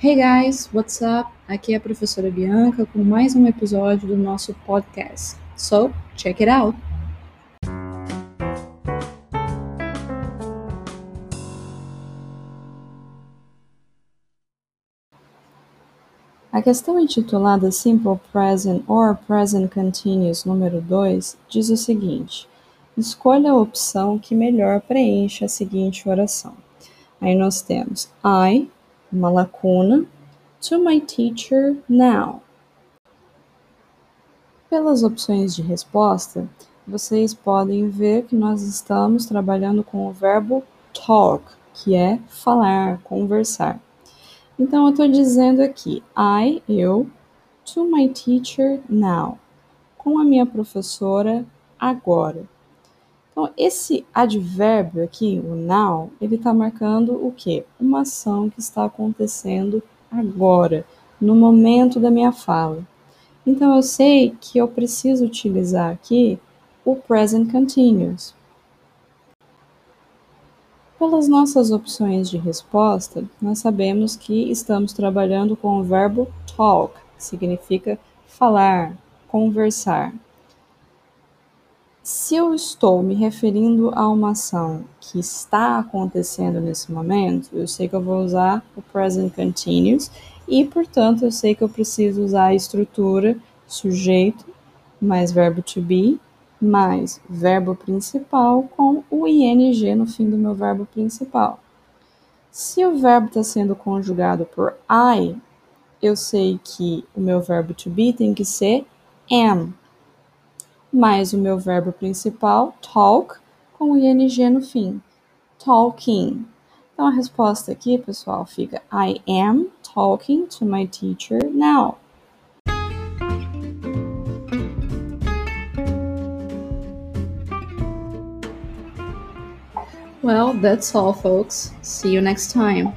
Hey guys, what's up? Aqui é a professora Bianca com mais um episódio do nosso podcast. So, check it out! A questão intitulada Simple Present or Present Continuous número 2 diz o seguinte: Escolha a opção que melhor preenche a seguinte oração. Aí nós temos I uma lacuna, to my teacher now. Pelas opções de resposta, vocês podem ver que nós estamos trabalhando com o verbo talk, que é falar, conversar. Então eu estou dizendo aqui, I, eu, to my teacher now, com a minha professora agora. Então, esse advérbio aqui, o now, ele está marcando o quê? Uma ação que está acontecendo agora, no momento da minha fala. Então, eu sei que eu preciso utilizar aqui o present continuous. Pelas nossas opções de resposta, nós sabemos que estamos trabalhando com o verbo talk, que significa falar, conversar. Se eu estou me referindo a uma ação que está acontecendo nesse momento, eu sei que eu vou usar o present continuous e, portanto, eu sei que eu preciso usar a estrutura sujeito mais verbo to be mais verbo principal com o ing no fim do meu verbo principal. Se o verbo está sendo conjugado por I, eu sei que o meu verbo to be tem que ser am mais o meu verbo principal, talk, com o ing no fim. Talking. Então a resposta aqui, pessoal, fica I am talking to my teacher now. Well, that's all, folks. See you next time.